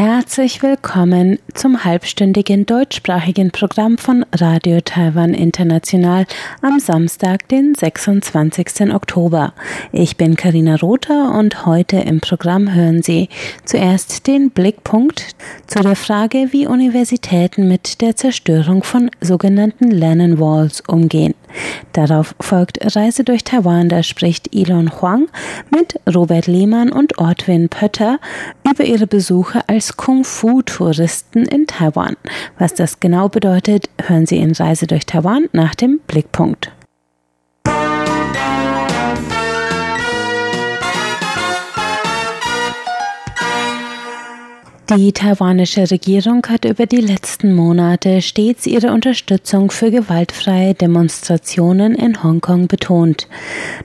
Herzlich willkommen zum halbstündigen deutschsprachigen Programm von Radio Taiwan International am Samstag, den 26. Oktober. Ich bin Karina Rother und heute im Programm hören Sie zuerst den Blickpunkt zu der Frage, wie Universitäten mit der Zerstörung von sogenannten Lennon Walls umgehen. Darauf folgt Reise durch Taiwan, da spricht Elon Huang mit Robert Lehmann und Ortwin Pötter über ihre Besuche als Kung-Fu-Touristen in Taiwan. Was das genau bedeutet, hören Sie in Reise durch Taiwan nach dem Blickpunkt. Die taiwanische Regierung hat über die letzten Monate stets ihre Unterstützung für gewaltfreie Demonstrationen in Hongkong betont.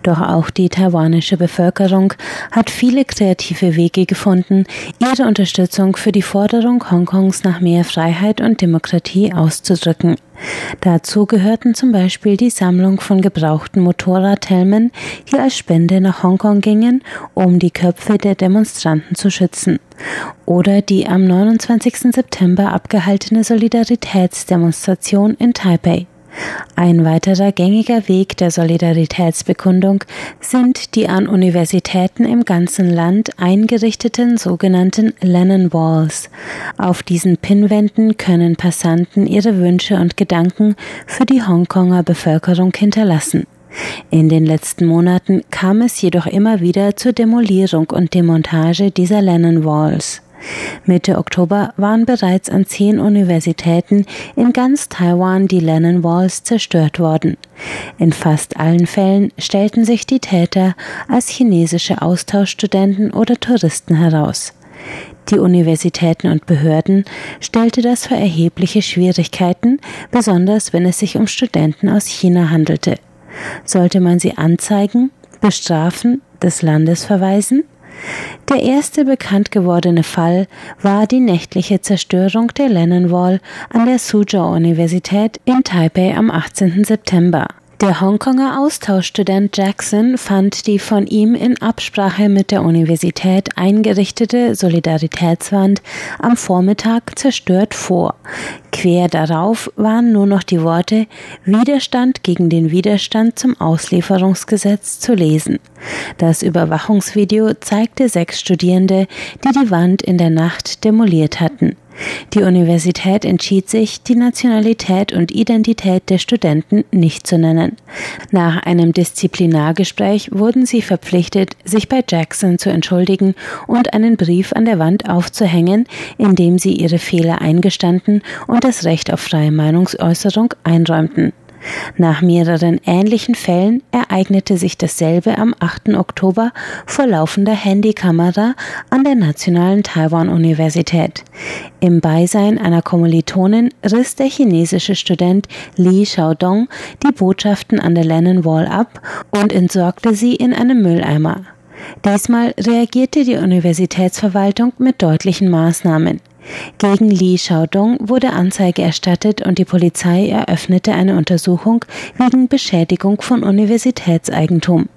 Doch auch die taiwanische Bevölkerung hat viele kreative Wege gefunden, ihre Unterstützung für die Forderung Hongkongs nach mehr Freiheit und Demokratie auszudrücken. Dazu gehörten zum Beispiel die Sammlung von gebrauchten Motorradhelmen, die als Spende nach Hongkong gingen, um die Köpfe der Demonstranten zu schützen. Oder die am 29. September abgehaltene Solidaritätsdemonstration in Taipei. Ein weiterer gängiger Weg der Solidaritätsbekundung sind die an Universitäten im ganzen Land eingerichteten sogenannten Lennon Walls. Auf diesen Pinnwänden können Passanten ihre Wünsche und Gedanken für die Hongkonger Bevölkerung hinterlassen. In den letzten Monaten kam es jedoch immer wieder zur Demolierung und Demontage dieser Lennon Walls. Mitte Oktober waren bereits an zehn Universitäten in ganz Taiwan die Lennon Walls zerstört worden. In fast allen Fällen stellten sich die Täter als chinesische Austauschstudenten oder Touristen heraus. Die Universitäten und Behörden stellte das für erhebliche Schwierigkeiten, besonders wenn es sich um Studenten aus China handelte. Sollte man sie anzeigen, bestrafen, des Landes verweisen? Der erste bekannt gewordene Fall war die nächtliche Zerstörung der Lennon Wall an der Suzhou Universität in Taipei am 18. September. Der Hongkonger Austauschstudent Jackson fand die von ihm in Absprache mit der Universität eingerichtete Solidaritätswand am Vormittag zerstört vor. Quer darauf waren nur noch die Worte Widerstand gegen den Widerstand zum Auslieferungsgesetz zu lesen. Das Überwachungsvideo zeigte sechs Studierende, die die Wand in der Nacht demoliert hatten. Die Universität entschied sich, die Nationalität und Identität der Studenten nicht zu nennen. Nach einem Disziplinargespräch wurden sie verpflichtet, sich bei Jackson zu entschuldigen und einen Brief an der Wand aufzuhängen, in dem sie ihre Fehler eingestanden und das Recht auf freie Meinungsäußerung einräumten. Nach mehreren ähnlichen Fällen ereignete sich dasselbe am 8. Oktober vor laufender Handykamera an der Nationalen Taiwan-Universität. Im Beisein einer Kommilitonin riss der chinesische Student Li Xiaodong die Botschaften an der Lennon Wall ab und entsorgte sie in einem Mülleimer. Diesmal reagierte die Universitätsverwaltung mit deutlichen Maßnahmen. Gegen Li Xiaodong wurde Anzeige erstattet und die Polizei eröffnete eine Untersuchung wegen Beschädigung von Universitätseigentum.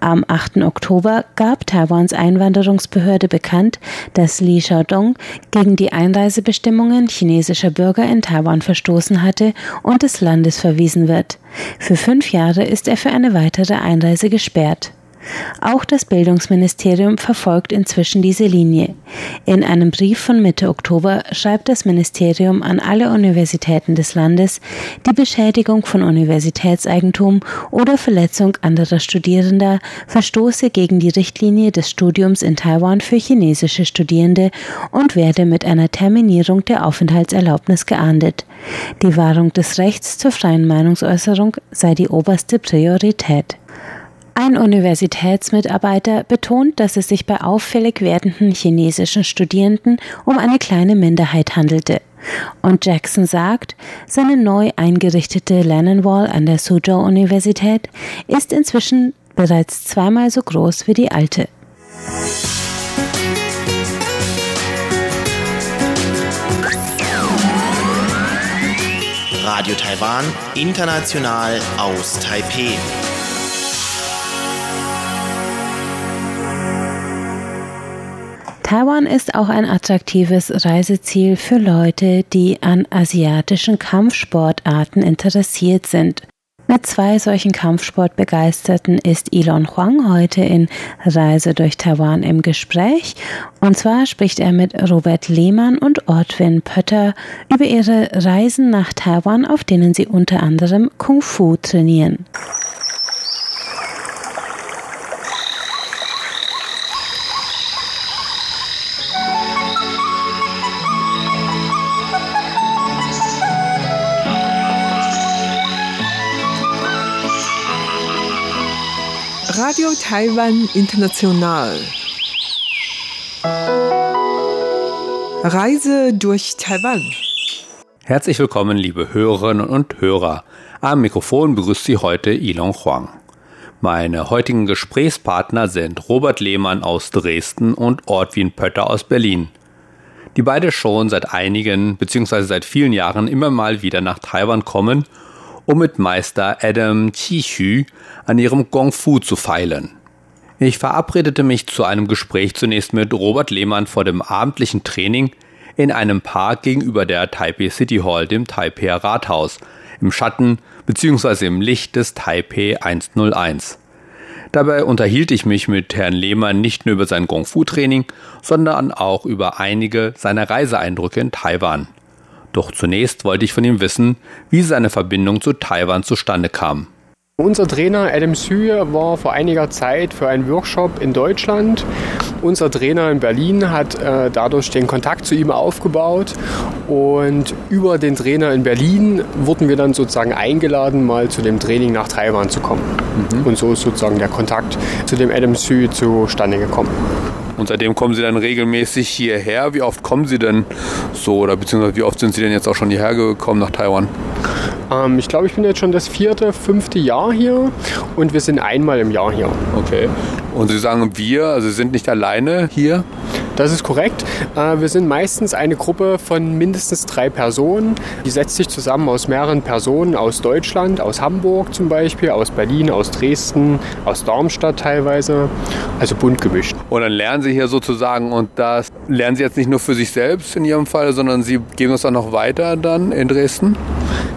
Am 8. Oktober gab Taiwans Einwanderungsbehörde bekannt, dass Li Xiaodong gegen die Einreisebestimmungen chinesischer Bürger in Taiwan verstoßen hatte und des Landes verwiesen wird. Für fünf Jahre ist er für eine weitere Einreise gesperrt. Auch das Bildungsministerium verfolgt inzwischen diese Linie. In einem Brief von Mitte Oktober schreibt das Ministerium an alle Universitäten des Landes, die Beschädigung von Universitätseigentum oder Verletzung anderer Studierender verstoße gegen die Richtlinie des Studiums in Taiwan für chinesische Studierende und werde mit einer Terminierung der Aufenthaltserlaubnis geahndet. Die Wahrung des Rechts zur freien Meinungsäußerung sei die oberste Priorität. Ein Universitätsmitarbeiter betont, dass es sich bei auffällig werdenden chinesischen Studierenden um eine kleine Minderheit handelte. Und Jackson sagt, seine neu eingerichtete Lennon Wall an der Suzhou Universität ist inzwischen bereits zweimal so groß wie die alte. Radio Taiwan, international aus Taipeh. Taiwan ist auch ein attraktives Reiseziel für Leute, die an asiatischen Kampfsportarten interessiert sind. Mit zwei solchen Kampfsportbegeisterten ist Elon Huang heute in Reise durch Taiwan im Gespräch. Und zwar spricht er mit Robert Lehmann und Ortwin Pötter über ihre Reisen nach Taiwan, auf denen sie unter anderem Kung Fu trainieren. Radio Taiwan International. Reise durch Taiwan. Herzlich willkommen, liebe Hörerinnen und Hörer. Am Mikrofon begrüßt Sie heute Ilon Huang. Meine heutigen Gesprächspartner sind Robert Lehmann aus Dresden und Ortwin Pötter aus Berlin, die beide schon seit einigen bzw. seit vielen Jahren immer mal wieder nach Taiwan kommen um mit Meister Adam Qixu an ihrem Gong Fu zu feilen. Ich verabredete mich zu einem Gespräch zunächst mit Robert Lehmann vor dem abendlichen Training in einem Park gegenüber der Taipei City Hall, dem Taipei Rathaus, im Schatten bzw. im Licht des Taipei 101. Dabei unterhielt ich mich mit Herrn Lehmann nicht nur über sein Gong Fu Training, sondern auch über einige seiner Reiseeindrücke in Taiwan. Doch zunächst wollte ich von ihm wissen, wie seine Verbindung zu Taiwan zustande kam. Unser Trainer Adam Sü war vor einiger Zeit für einen Workshop in Deutschland. Unser Trainer in Berlin hat äh, dadurch den Kontakt zu ihm aufgebaut und über den Trainer in Berlin wurden wir dann sozusagen eingeladen, mal zu dem Training nach Taiwan zu kommen. Mhm. Und so ist sozusagen der Kontakt zu dem Adam Sü zustande gekommen. Und seitdem kommen Sie dann regelmäßig hierher. Wie oft kommen Sie denn so oder beziehungsweise wie oft sind Sie denn jetzt auch schon hierher gekommen nach Taiwan? Ähm, ich glaube, ich bin jetzt schon das vierte, fünfte Jahr hier und wir sind einmal im Jahr hier. Okay. Und Sie sagen wir, also sind nicht alleine hier? Das ist korrekt. Äh, wir sind meistens eine Gruppe von mindestens drei Personen. Die setzt sich zusammen aus mehreren Personen aus Deutschland, aus Hamburg zum Beispiel, aus Berlin, aus Dresden, aus Darmstadt teilweise. Also bunt gemischt. Und dann lernen Sie hier sozusagen und das lernen Sie jetzt nicht nur für sich selbst in Ihrem Fall, sondern Sie geben es auch noch weiter dann in Dresden?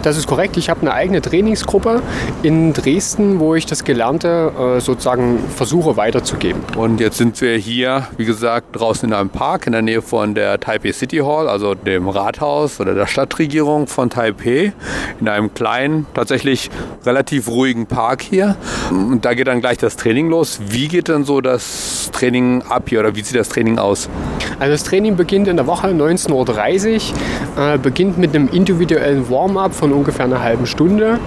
Das ist korrekt. Ich habe eine eigene Trainingsgruppe in Dresden, wo ich das Gelernte äh, sozusagen versuche weiterzugeben. Und jetzt sind wir hier, wie gesagt, draußen in einem Park in der Nähe von der Taipei City Hall, also dem Rathaus oder der Stadtregierung von Taipei, in einem kleinen, tatsächlich relativ ruhigen Park hier. Und da geht dann gleich das Training los. Wie geht denn so das Training ab hier oder wie sieht das Training aus? Also das Training beginnt in der Woche 19.30 Uhr, äh, beginnt mit einem individuellen Warm-up von ungefähr einer halben Stunde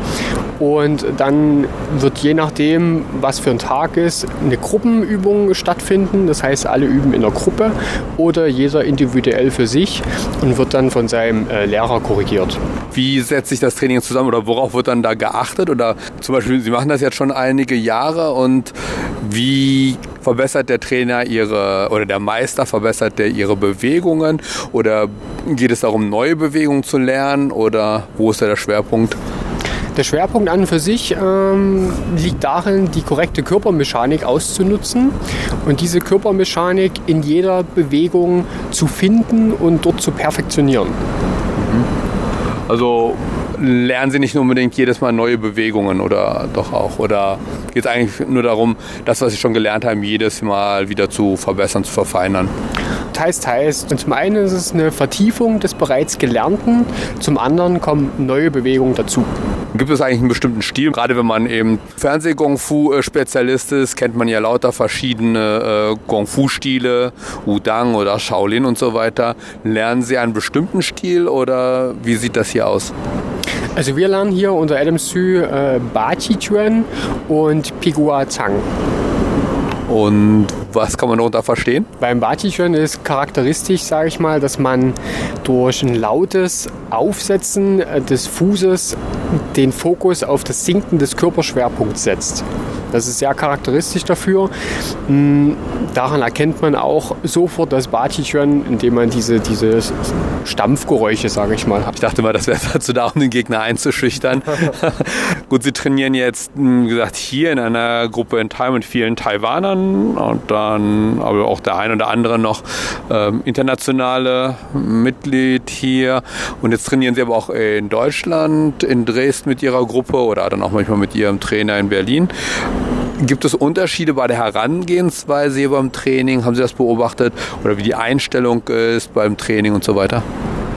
und dann wird je nachdem, was für ein Tag ist, eine Gruppenübung stattfinden. Das heißt, alle üben in der Gruppe oder jeder individuell für sich und wird dann von seinem äh, Lehrer korrigiert. Wie setzt sich das Training zusammen oder worauf wird dann da geachtet? Oder zum Beispiel, Sie machen das jetzt schon einige Jahre und wie verbessert der Trainer ihre oder der Meister verbessert der ihre Bewegungen oder geht es darum, neue Bewegungen zu lernen oder wo ist da der Schwerpunkt? Der Schwerpunkt an und für sich ähm, liegt darin, die korrekte Körpermechanik auszunutzen und diese Körpermechanik in jeder Bewegung zu finden und dort zu perfektionieren. Also lernen Sie nicht unbedingt jedes Mal neue Bewegungen oder doch auch? Oder geht es eigentlich nur darum, das, was Sie schon gelernt haben, jedes Mal wieder zu verbessern, zu verfeinern? Teils, teils. Und zum einen ist es eine Vertiefung des bereits Gelernten, zum anderen kommen neue Bewegungen dazu. Gibt es eigentlich einen bestimmten Stil? Gerade wenn man eben Fernseh-Gong-Fu-Spezialist ist, kennt man ja lauter verschiedene äh, Gong-Fu-Stile, Udang oder Shaolin und so weiter. Lernen Sie einen bestimmten Stil oder wie sieht das hier aus? Also wir lernen hier unter Adam Sü äh, Ba Chi Chuan und Pigua Zhang. Und was kann man darunter verstehen? Beim Bachichön ist charakteristisch, sage ich mal, dass man durch ein lautes Aufsetzen des Fußes den Fokus auf das Sinken des Körperschwerpunkts setzt. Das ist sehr charakteristisch dafür. Hm, daran erkennt man auch sofort das Batichön, indem man diese, diese Stampfgeräusche, sage ich mal, hat. Ich dachte mal, das wäre dazu da, um den Gegner einzuschüchtern. Gut, Sie trainieren jetzt, wie gesagt, hier in einer Gruppe in Thailand mit vielen Taiwanern und dann aber auch der ein oder andere noch ähm, internationale Mitglied hier. Und jetzt trainieren Sie aber auch in Deutschland, in Dresden mit Ihrer Gruppe oder dann auch manchmal mit Ihrem Trainer in Berlin. Gibt es Unterschiede bei der Herangehensweise beim Training? Haben Sie das beobachtet? Oder wie die Einstellung ist beim Training und so weiter?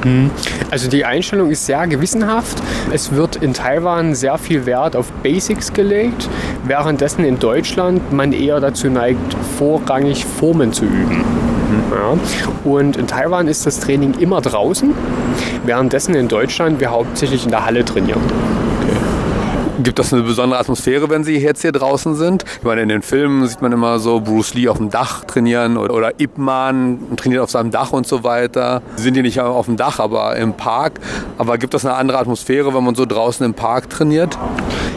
Mhm. Also die Einstellung ist sehr gewissenhaft. Es wird in Taiwan sehr viel Wert auf Basics gelegt, währenddessen in Deutschland man eher dazu neigt, vorrangig Formen zu üben. Ja. Und in Taiwan ist das Training immer draußen, währenddessen in Deutschland wir hauptsächlich in der Halle trainieren. Gibt das eine besondere Atmosphäre, wenn Sie jetzt hier draußen sind? Ich meine, in den Filmen sieht man immer so Bruce Lee auf dem Dach trainieren oder, oder Ip Man trainiert auf seinem Dach und so weiter. Sie sind hier nicht auf dem Dach, aber im Park. Aber gibt das eine andere Atmosphäre, wenn man so draußen im Park trainiert?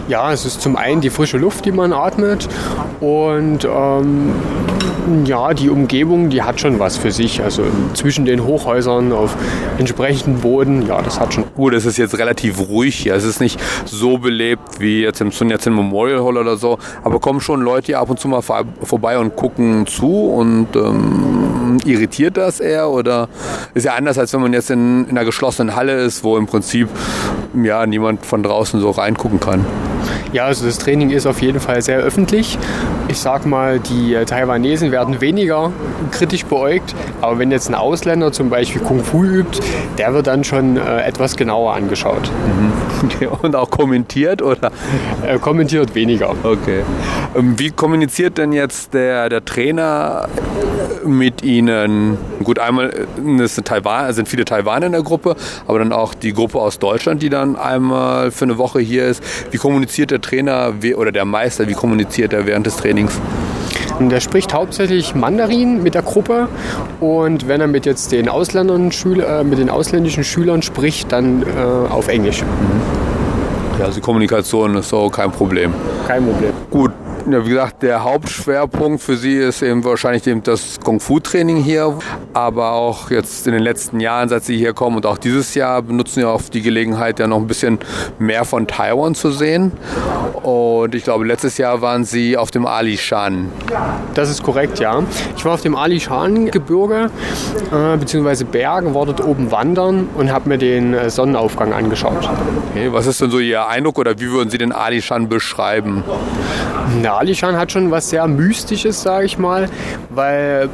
Ja, es ist zum einen die frische Luft, die man atmet und ähm, ja, die Umgebung, die hat schon was für sich. Also zwischen den Hochhäusern auf entsprechendem Boden, ja, das hat schon. Gut, es ist jetzt relativ ruhig hier. Es ist nicht so belebt wie jetzt im Sun Yat-sen Memorial Hall oder so, aber kommen schon Leute hier ab und zu mal vorbei und gucken zu und ähm, irritiert das eher oder ist ja anders, als wenn man jetzt in, in einer geschlossenen Halle ist, wo im Prinzip ja niemand von draußen so reingucken kann. Ja, also das Training ist auf jeden Fall sehr öffentlich. Ich sag mal, die Taiwanesen werden weniger kritisch beäugt, aber wenn jetzt ein Ausländer zum Beispiel Kung Fu übt, der wird dann schon äh, etwas genauer angeschaut. Mhm. Und auch kommentiert oder? Äh, kommentiert weniger. Okay. Ähm, wie kommuniziert denn jetzt der, der Trainer mit Ihnen? Gut, einmal äh, sind, Taiwan, sind viele Taiwaner in der Gruppe, aber dann auch die Gruppe aus Deutschland, die dann einmal für eine Woche hier ist. Wie kommuniziert der Trainer oder der Meister, wie kommuniziert er während des Trainings? Der spricht hauptsächlich Mandarin mit der Gruppe und wenn er mit jetzt den Ausländern, Schüler, äh, mit den ausländischen Schülern spricht, dann äh, auf Englisch. Ja, also Kommunikation ist so kein Problem. Kein Problem. Ja, wie gesagt, der Hauptschwerpunkt für Sie ist eben wahrscheinlich eben das Kung-Fu-Training hier. Aber auch jetzt in den letzten Jahren, seit Sie hier kommen und auch dieses Jahr, benutzen Sie auch die Gelegenheit, ja noch ein bisschen mehr von Taiwan zu sehen. Und ich glaube, letztes Jahr waren Sie auf dem Alishan. Das ist korrekt, ja. Ich war auf dem Alishan-Gebirge äh, bzw. Bergen, war dort oben wandern und habe mir den äh, Sonnenaufgang angeschaut. Okay, was ist denn so Ihr Eindruck oder wie würden Sie den Alishan beschreiben? Na, Alishan hat schon was sehr Mystisches, sage ich mal, weil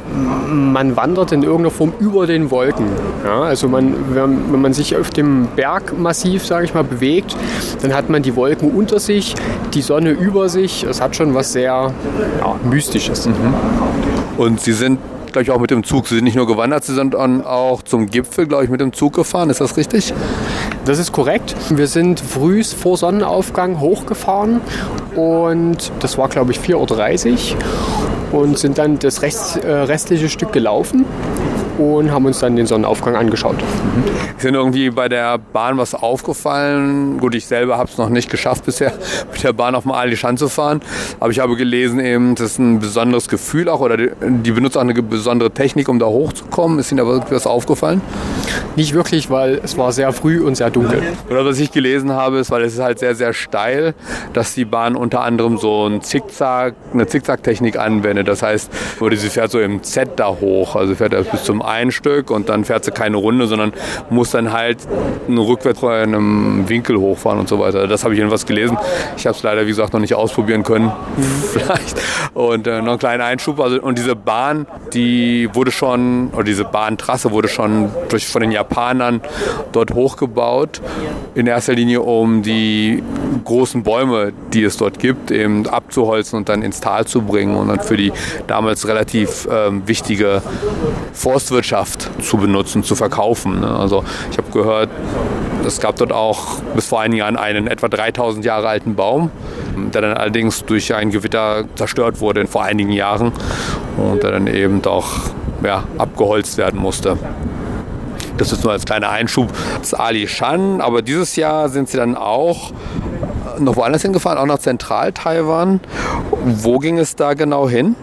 man wandert in irgendeiner Form über den Wolken. Ja, also man, wenn, wenn man sich auf dem Bergmassiv, sage ich mal, bewegt, dann hat man die Wolken unter sich, die Sonne über sich. Es hat schon was sehr ja, Mystisches. Mhm. Und Sie sind glaube ich, auch mit dem Zug. Sie sind nicht nur gewandert, Sie sind auch zum Gipfel, glaube ich, mit dem Zug gefahren. Ist das richtig? Das ist korrekt. Wir sind früh vor Sonnenaufgang hochgefahren und das war, glaube ich, 4.30 Uhr und sind dann das rest, äh, restliche Stück gelaufen und haben uns dann den Sonnenaufgang angeschaut. Mhm. Ist Ihnen irgendwie bei der Bahn was aufgefallen? Gut, ich selber habe es noch nicht geschafft bisher, mit der Bahn auf dem Alishan zu fahren. Aber ich habe gelesen, eben, das ist ein besonderes Gefühl auch oder die, die benutzt auch eine besondere Technik, um da hochzukommen. Ist Ihnen da was aufgefallen? Nicht wirklich, weil es war sehr früh und sehr dunkel. Oder was ich gelesen habe, ist, weil es ist halt sehr, sehr steil, dass die Bahn unter anderem so ein Zickzack, eine Zickzack-Technik anwendet. Das heißt, sie fährt so im Z da hoch, also fährt er bis zum ein Stück und dann fährt sie keine Runde, sondern muss dann halt einen rückwärts in einem Winkel hochfahren und so weiter. Das habe ich jedenfalls gelesen. Ich habe es leider, wie gesagt, noch nicht ausprobieren können. Vielleicht. Und äh, noch einen kleinen Einschub. Also, und diese Bahn, die wurde schon, oder diese Bahntrasse wurde schon durch, von den Japanern dort hochgebaut. In erster Linie, um die großen Bäume, die es dort gibt, eben abzuholzen und dann ins Tal zu bringen und dann für die damals relativ ähm, wichtige Forstwirtschaft zu benutzen, zu verkaufen. Ne? Also ich habe gehört, es gab dort auch bis vor einigen Jahren einen etwa 3000 Jahre alten Baum, der dann allerdings durch ein Gewitter zerstört wurde vor einigen Jahren und der dann eben doch ja, abgeholzt werden musste. Das ist nur als kleiner Einschub des Ali Shan. Aber dieses Jahr sind sie dann auch noch woanders hingefahren, auch nach Zentral-Taiwan. Wo ging es da genau hin?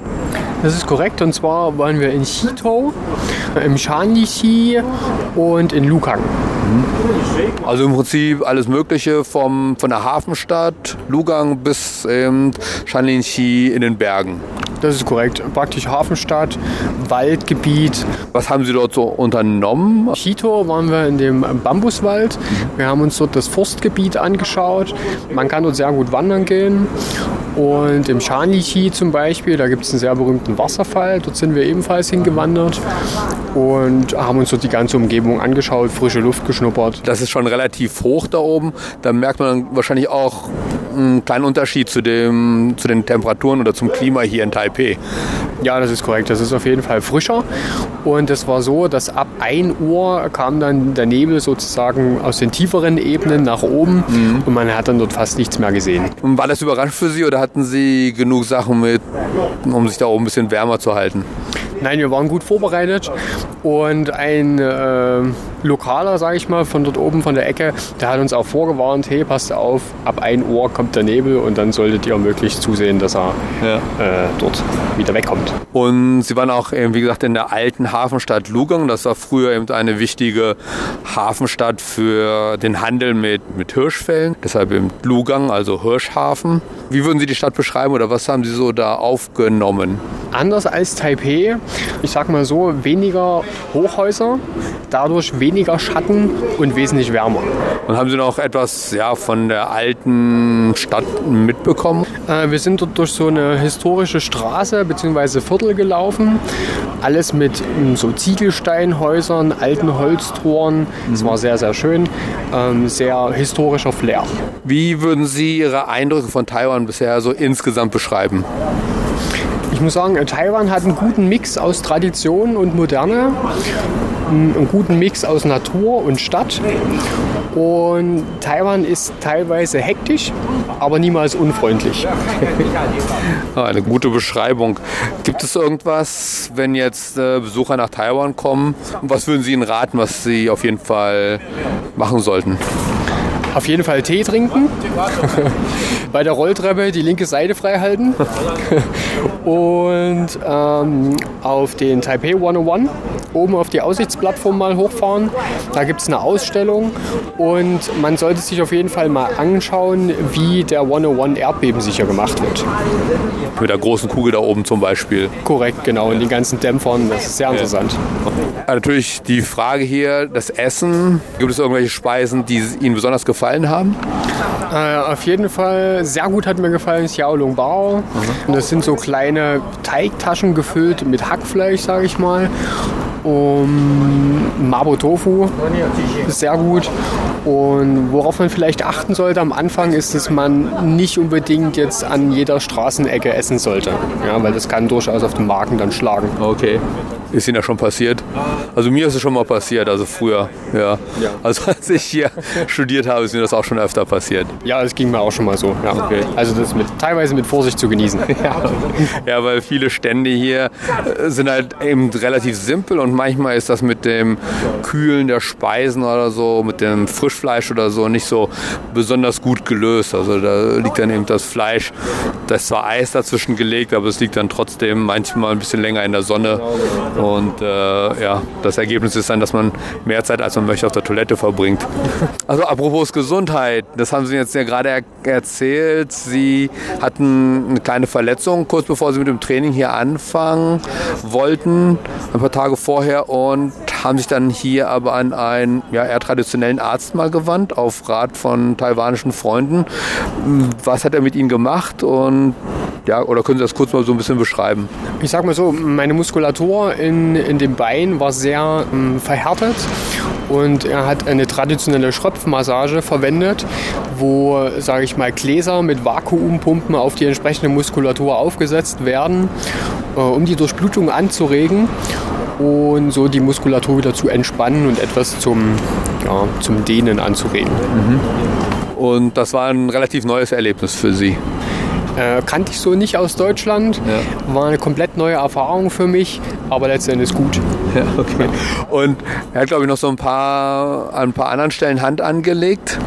Das ist korrekt. Und zwar waren wir in Xitou, im Shanxi und in Lukang. Also im Prinzip alles Mögliche vom, von der Hafenstadt Lugang bis ähm, Shanlinxi in den Bergen. Das ist korrekt. Praktisch Hafenstadt, Waldgebiet. Was haben Sie dort so unternommen? Chito waren wir in dem Bambuswald. Wir haben uns dort das Forstgebiet angeschaut. Man kann dort sehr gut wandern gehen. Und im Shanlichi zum Beispiel, da gibt es einen sehr berühmten Wasserfall. Dort sind wir ebenfalls hingewandert und haben uns dort die ganze Umgebung angeschaut, frische Luft geschnuppert. Das ist schon relativ hoch da oben. Da merkt man wahrscheinlich auch einen kleinen Unterschied zu, dem, zu den Temperaturen oder zum Klima hier in Taipei. Ja, das ist korrekt. Das ist auf jeden Fall frischer. Und es war so, dass ab 1 Uhr kam dann der Nebel sozusagen aus den tieferen Ebenen nach oben mhm. und man hat dann dort fast nichts mehr gesehen. Und war das überrascht für Sie oder hatten Sie genug Sachen mit, um sich da oben ein bisschen wärmer zu halten? Nein, wir waren gut vorbereitet und ein äh, Lokaler, sage ich mal, von dort oben von der Ecke, der hat uns auch vorgewarnt, hey, passt auf, ab 1 Uhr kommt der Nebel und dann solltet ihr möglichst zusehen, dass er ja. äh, dort wieder wegkommt. Und Sie waren auch, wie gesagt, in der alten Hafenstadt Lugang. Das war früher eben eine wichtige Hafenstadt für den Handel mit, mit Hirschfällen. Deshalb eben Lugang, also Hirschhafen. Wie würden Sie die Stadt beschreiben oder was haben Sie so da aufgenommen? Anders als Taipei, ich sag mal so, weniger Hochhäuser, dadurch weniger Schatten und wesentlich wärmer. Und haben Sie noch etwas ja, von der alten Stadt mitbekommen? Äh, wir sind dort durch so eine historische Straße bzw. Viertel gelaufen. Alles mit ähm, so Ziegelsteinhäusern, alten Holztoren. Es war sehr, sehr schön. Ähm, sehr historischer Flair. Wie würden Sie Ihre Eindrücke von Taiwan bisher so insgesamt beschreiben? Ich muss sagen, Taiwan hat einen guten Mix aus Tradition und Moderne, einen guten Mix aus Natur und Stadt. Und Taiwan ist teilweise hektisch, aber niemals unfreundlich. Eine gute Beschreibung. Gibt es irgendwas, wenn jetzt äh, Besucher nach Taiwan kommen, was würden Sie ihnen raten, was sie auf jeden Fall machen sollten? Auf jeden Fall Tee trinken. Bei der Rolltreppe die linke Seite frei halten. Und ähm, auf den Taipei 101 oben auf die Aussichtsplattform mal hochfahren. Da gibt es eine Ausstellung und man sollte sich auf jeden Fall mal anschauen, wie der 101 erdbebensicher gemacht wird. Mit der großen Kugel da oben zum Beispiel. Korrekt, genau. Und den ganzen Dämpfern. Das ist sehr interessant. Ja. Natürlich die Frage hier, das Essen. Gibt es irgendwelche Speisen, die Ihnen besonders gefallen haben? Äh, auf jeden Fall sehr gut hat mir gefallen Xiao Long Bao. Mhm. Das sind so kleine Teigtaschen gefüllt mit Hackfleisch, sage ich mal um Mabo Tofu sehr gut. Und worauf man vielleicht achten sollte am Anfang ist, dass man nicht unbedingt jetzt an jeder Straßenecke essen sollte. Ja, weil das kann durchaus auf den Magen dann schlagen. Okay. Ist Ihnen ja schon passiert? Also mir ist es schon mal passiert, also früher. Ja. ja. Also als ich hier studiert habe, ist mir das auch schon öfter passiert. Ja, es ging mir auch schon mal so. Ja. Okay. Also das mit, teilweise mit Vorsicht zu genießen. Ja. ja, weil viele Stände hier äh, sind halt eben relativ simpel und manchmal ist das mit dem Kühlen der Speisen oder so, mit dem Frischfleisch oder so nicht so besonders gut gelöst. Also da liegt dann eben das Fleisch, da ist zwar Eis dazwischen gelegt, aber es liegt dann trotzdem manchmal ein bisschen länger in der Sonne. Und äh, ja, das Ergebnis ist dann, dass man mehr Zeit als man möchte auf der Toilette verbringt. Also apropos Gesundheit, das haben Sie jetzt ja gerade er erzählt. Sie hatten eine kleine Verletzung kurz bevor Sie mit dem Training hier anfangen wollten, ein paar Tage vorher und haben sich dann hier aber an einen ja, eher traditionellen Arzt mal gewandt, auf Rat von taiwanischen Freunden. Was hat er mit Ihnen gemacht und ja, oder können Sie das kurz mal so ein bisschen beschreiben? Ich sag mal so, meine Muskulatur in, in dem Bein war sehr ähm, verhärtet und er hat eine traditionelle Schröpfmassage verwendet, wo, sage ich mal, Gläser mit Vakuumpumpen auf die entsprechende Muskulatur aufgesetzt werden, äh, um die Durchblutung anzuregen und so die Muskulatur wieder zu entspannen und etwas zum, ja, zum Dehnen anzuregen. Mhm. Und das war ein relativ neues Erlebnis für Sie. Äh, kannte ich so nicht aus Deutschland. Ja. War eine komplett neue Erfahrung für mich, aber letztendlich gut. Ja, okay. Und er hat, glaube ich, noch so ein paar, an ein paar anderen Stellen Hand angelegt.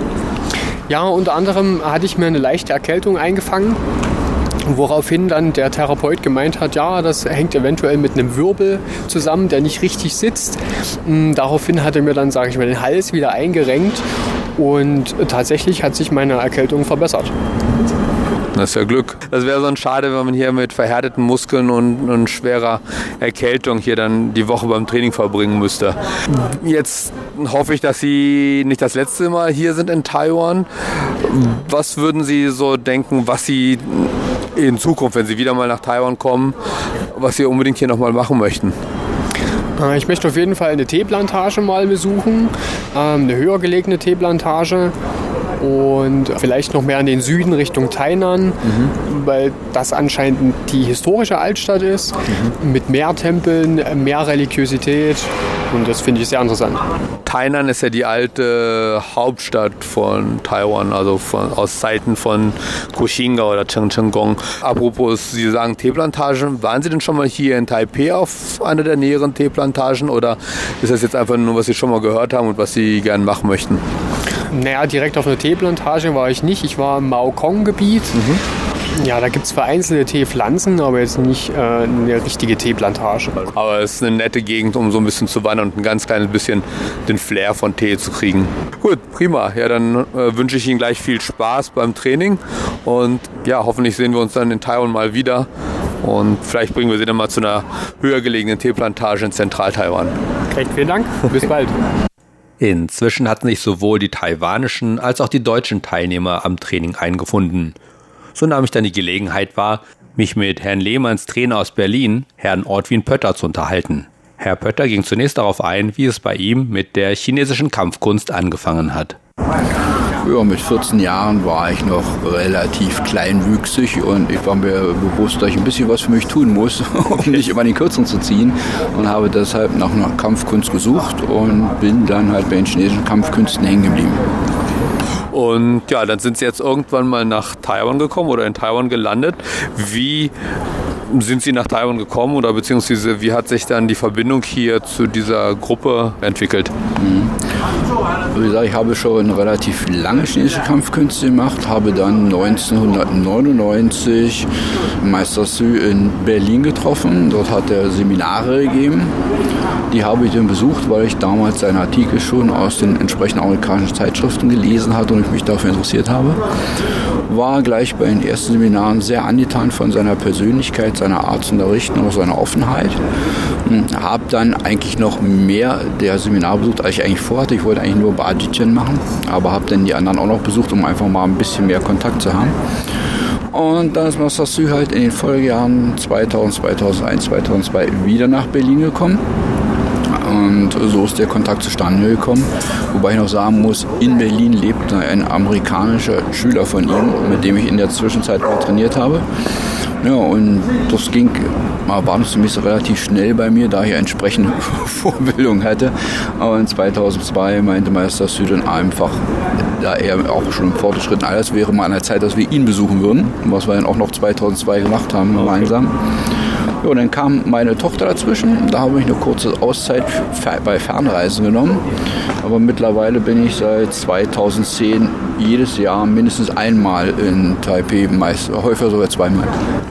Ja, unter anderem hatte ich mir eine leichte Erkältung eingefangen. Woraufhin dann der Therapeut gemeint hat, ja, das hängt eventuell mit einem Wirbel zusammen, der nicht richtig sitzt. Hm, daraufhin hat er mir dann, sage ich mal, den Hals wieder eingerenkt und tatsächlich hat sich meine Erkältung verbessert. Das ist ja Glück. Das wäre sonst schade, wenn man hier mit verhärteten Muskeln und, und schwerer Erkältung hier dann die Woche beim Training verbringen müsste. Jetzt hoffe ich, dass Sie nicht das letzte Mal hier sind in Taiwan. Was würden Sie so denken, was Sie in Zukunft, wenn Sie wieder mal nach Taiwan kommen, was Sie unbedingt hier nochmal machen möchten? Äh, ich möchte auf jeden Fall eine Teeplantage mal besuchen, ähm, eine höher gelegene Teeplantage und vielleicht noch mehr in den Süden Richtung Tainan, mhm. Weil das anscheinend die historische Altstadt ist, mhm. mit mehr Tempeln, mehr Religiosität und das finde ich sehr interessant. Tainan ist ja die alte Hauptstadt von Taiwan, also von, aus Zeiten von Kuxinga oder Chengchenggong. Apropos, Sie sagen Teeplantagen, waren Sie denn schon mal hier in Taipei auf einer der näheren Teeplantagen oder ist das jetzt einfach nur, was Sie schon mal gehört haben und was Sie gerne machen möchten? Naja, direkt auf einer Teeplantage war ich nicht. Ich war im Maokong-Gebiet. Mhm. Ja, da gibt es vereinzelte Teepflanzen, aber jetzt nicht äh, eine richtige Teeplantage. Aber es ist eine nette Gegend, um so ein bisschen zu wandern und ein ganz kleines bisschen den Flair von Tee zu kriegen. Gut, prima. Ja, dann äh, wünsche ich Ihnen gleich viel Spaß beim Training und ja, hoffentlich sehen wir uns dann in Taiwan mal wieder. Und vielleicht bringen wir Sie dann mal zu einer höher gelegenen Teeplantage in Zentral-Taiwan. Recht vielen Dank. Bis bald. Inzwischen hatten sich sowohl die taiwanischen als auch die deutschen Teilnehmer am Training eingefunden. So nahm ich dann die Gelegenheit wahr, mich mit Herrn Lehmanns Trainer aus Berlin, Herrn Ortwin Pötter, zu unterhalten. Herr Pötter ging zunächst darauf ein, wie es bei ihm mit der chinesischen Kampfkunst angefangen hat. Ja, mit 14 Jahren war ich noch relativ kleinwüchsig und ich war mir bewusst, dass ich ein bisschen was für mich tun muss, um nicht immer den Kürzeren zu ziehen und habe deshalb nach einer Kampfkunst gesucht und bin dann halt bei den chinesischen Kampfkünsten hängen geblieben. Und ja, dann sind Sie jetzt irgendwann mal nach Taiwan gekommen oder in Taiwan gelandet. Wie sind Sie nach Taiwan gekommen oder beziehungsweise wie hat sich dann die Verbindung hier zu dieser Gruppe entwickelt? Mhm. Wie gesagt, ich habe schon relativ lange chinesische Kampfkünste gemacht, habe dann 1999 Meister Su in Berlin getroffen. Dort hat er Seminare gegeben. Die habe ich dann besucht, weil ich damals seine Artikel schon aus den entsprechenden amerikanischen Zeitschriften gelesen hatte und ich mich dafür interessiert habe war gleich bei den ersten Seminaren sehr angetan von seiner Persönlichkeit, seiner Art zu unterrichten und seiner Offenheit. Habe dann eigentlich noch mehr der Seminare besucht, als ich eigentlich vorhatte. Ich wollte eigentlich nur Bajitchen machen, aber habe dann die anderen auch noch besucht, um einfach mal ein bisschen mehr Kontakt zu haben. Und dann ist Master Sü halt in den Folgejahren 2000, 2001, 2002 wieder nach Berlin gekommen und so ist der Kontakt zustande gekommen. Wobei ich noch sagen muss, in Berlin lebt ein amerikanischer Schüler von ihm, mit dem ich in der Zwischenzeit auch trainiert habe. Ja, und das ging erwartungsgemäß relativ schnell bei mir, da ich entsprechende Vorbildung hatte. Aber in 2002 meinte Meister Süden einfach, da er auch schon im fortgeschrittenen Alters wäre, mal an der Zeit, dass wir ihn besuchen würden, was wir dann auch noch 2002 gemacht haben gemeinsam. Ja, dann kam meine Tochter dazwischen. Da habe ich eine kurze Auszeit bei Fernreisen genommen. Aber mittlerweile bin ich seit 2010 jedes Jahr mindestens einmal in Taipei, meist häufiger sogar zweimal.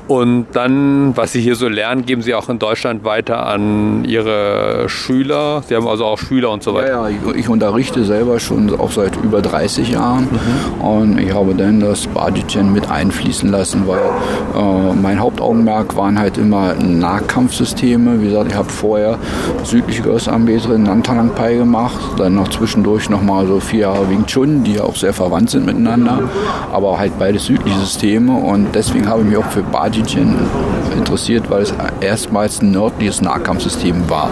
Und dann, was Sie hier so lernen, geben Sie auch in Deutschland weiter an Ihre Schüler. Sie haben also auch Schüler und so weiter. Ja, ja ich, ich unterrichte selber schon auch seit über 30 Jahren. Mhm. Und ich habe dann das Badichen mit einfließen lassen, weil äh, mein Hauptaugenmerk waren halt immer Nahkampfsysteme. Wie gesagt, ich habe vorher südliche Großarmeeter in Nantalang Pai gemacht, dann noch zwischendurch nochmal so vier Jahre Wing Chun, die ja auch sehr verwandt sind miteinander, aber halt beide südliche Systeme und deswegen habe ich mich auch für Bajijin interessiert, weil es erstmals ein nördliches Nahkampfsystem war.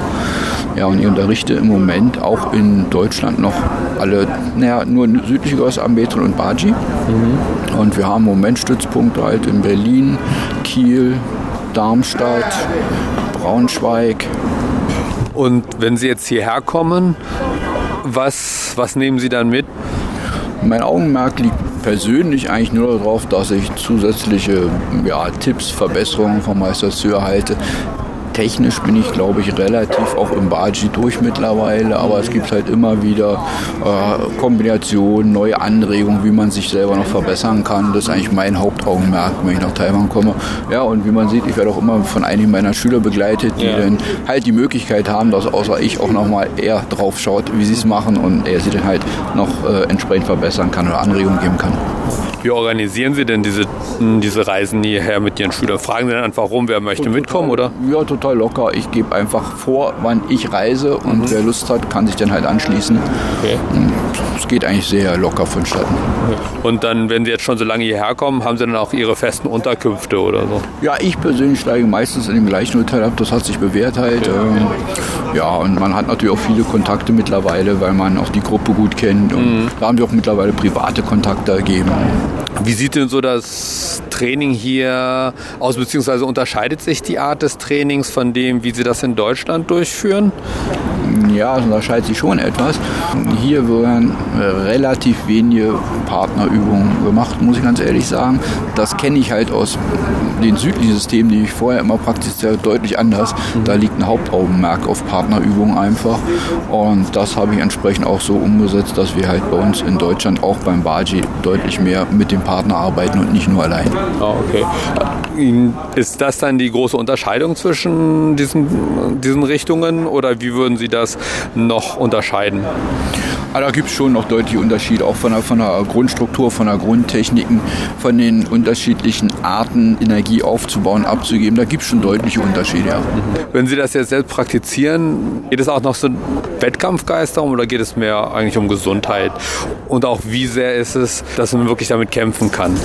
Ja, und ich unterrichte im Moment auch in Deutschland noch alle, naja, nur südliche Großarmeeter und Baji. Mhm. Und wir haben im Moment Stützpunkte halt in Berlin, Kiel, Darmstadt, Braunschweig. Und wenn Sie jetzt hierher kommen, was, was nehmen Sie dann mit? Mein Augenmerk liegt persönlich eigentlich nur darauf, dass ich zusätzliche ja, Tipps, Verbesserungen vom Meister Zür erhalte. Technisch bin ich, glaube ich, relativ auch im Baji durch mittlerweile, aber es gibt halt immer wieder äh, Kombinationen, neue Anregungen, wie man sich selber noch verbessern kann. Das ist eigentlich mein Hauptaugenmerk, wenn ich nach Taiwan komme. Ja, und wie man sieht, ich werde auch immer von einigen meiner Schüler begleitet, die ja. dann halt die Möglichkeit haben, dass außer ich auch nochmal eher drauf schaut, wie sie es machen und er sie dann halt noch äh, entsprechend verbessern kann oder Anregungen geben kann. Wie organisieren Sie denn diese, diese Reisen hierher mit Ihren Schülern? Fragen Sie dann einfach rum, wer möchte total, mitkommen, oder? Ja, total locker. Ich gebe einfach vor, wann ich reise und mhm. wer Lust hat, kann sich dann halt anschließen. Okay. Es geht eigentlich sehr locker vonstatten. Und dann, wenn Sie jetzt schon so lange hierher kommen, haben Sie dann auch Ihre festen Unterkünfte oder so? Ja, ich persönlich steige meistens in dem gleichen Hotel ab. Das hat sich bewährt halt. Ähm, ja, und man hat natürlich auch viele Kontakte mittlerweile, weil man auch die Gruppe gut kennt. Und mhm. da haben wir auch mittlerweile private Kontakte ergeben. Wie sieht denn so das Training hier aus, beziehungsweise unterscheidet sich die Art des Trainings von dem, wie Sie das in Deutschland durchführen? Ja, es unterscheidet sich schon etwas. Hier werden relativ wenige Partnerübungen gemacht, muss ich ganz ehrlich sagen. Das kenne ich halt aus den südlichen Systemen, die ich vorher immer praktiziert deutlich anders. Da liegt ein Hauptaugenmerk auf Partnerübungen einfach. Und das habe ich entsprechend auch so umgesetzt, dass wir halt bei uns in Deutschland auch beim Baji deutlich mehr mit dem Partner arbeiten und nicht nur allein. Ah, okay. Ist das dann die große Unterscheidung zwischen diesen, diesen Richtungen oder wie würden Sie das noch unterscheiden? Aber ah, da gibt es schon noch deutliche Unterschiede, auch von der, von der Grundstruktur, von der Grundtechniken, von den unterschiedlichen Arten, Energie aufzubauen, abzugeben. Da gibt es schon deutliche Unterschiede. Ja. Wenn Sie das jetzt selbst praktizieren, geht es auch noch so Wettkampfgeist darum oder geht es mehr eigentlich um Gesundheit? Und auch wie sehr ist es, dass man wirklich damit kämpfen kann?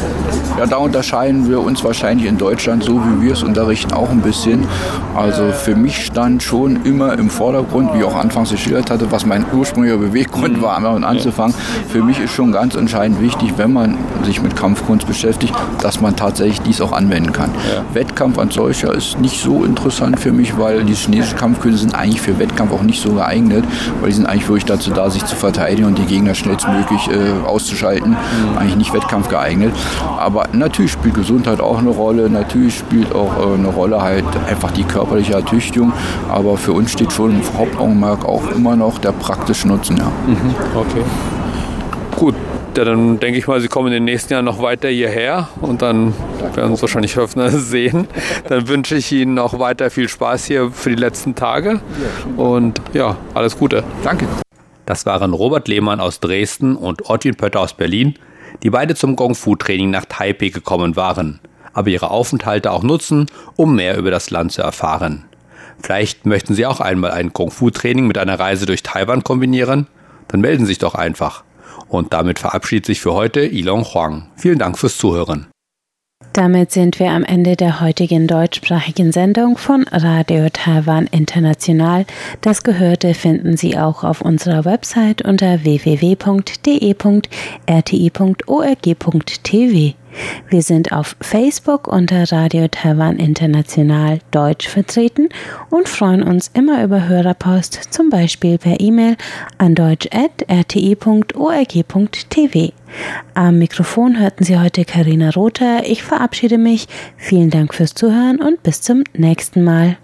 Ja, da unterscheiden wir uns wahrscheinlich in Deutschland so, wie wir es unterrichten, auch ein bisschen. Also für mich stand schon immer im Vordergrund, wie auch anfangs geschildert hatte, was mein ursprünglicher Beweggrund mhm. war, damit anzufangen. Für mich ist schon ganz entscheidend wichtig, wenn man sich mit Kampfkunst beschäftigt, dass man tatsächlich dies auch anwenden kann. Wettkampf als solcher ist nicht so interessant für mich, weil die chinesischen Kampfkünste sind eigentlich für Wettkampf auch nicht so geeignet, weil die sind eigentlich wirklich dazu da, sich zu verteidigen und die Gegner schnellstmöglich äh, auszuschalten. Mhm. Eigentlich nicht Wettkampf geeignet. Aber natürlich spielt Gesundheit auch eine Rolle, natürlich spielt auch äh, eine Rolle halt einfach die körperliche Ertüchtigung, aber für uns steht schon im Hauptaugenmerk auch immer noch der praktische Nutzen. Ja. Mhm, okay. Gut, ja, dann denke ich mal, Sie kommen in den nächsten Jahren noch weiter hierher und dann werden wir uns wahrscheinlich Höfner sehen. Dann wünsche ich Ihnen noch weiter viel Spaß hier für die letzten Tage und ja, alles Gute. Danke. Das waren Robert Lehmann aus Dresden und Ortwin Pötter aus Berlin die beide zum Gong-Fu-Training nach Taipei gekommen waren, aber ihre Aufenthalte auch nutzen, um mehr über das Land zu erfahren. Vielleicht möchten Sie auch einmal ein Kung-Fu-Training mit einer Reise durch Taiwan kombinieren? Dann melden Sie sich doch einfach. Und damit verabschiedet sich für heute Ilong Huang. Vielen Dank fürs Zuhören. Damit sind wir am Ende der heutigen deutschsprachigen Sendung von Radio Taiwan International. Das Gehörte finden Sie auch auf unserer Website unter www.de.rti.org.tv. Wir sind auf Facebook unter Radio Taiwan International Deutsch vertreten und freuen uns immer über Hörerpost, zum Beispiel per E-Mail an deutsch.rti.org.tv. Am Mikrofon hörten Sie heute Karina Rother. Ich verabschiede mich. Vielen Dank fürs Zuhören und bis zum nächsten Mal.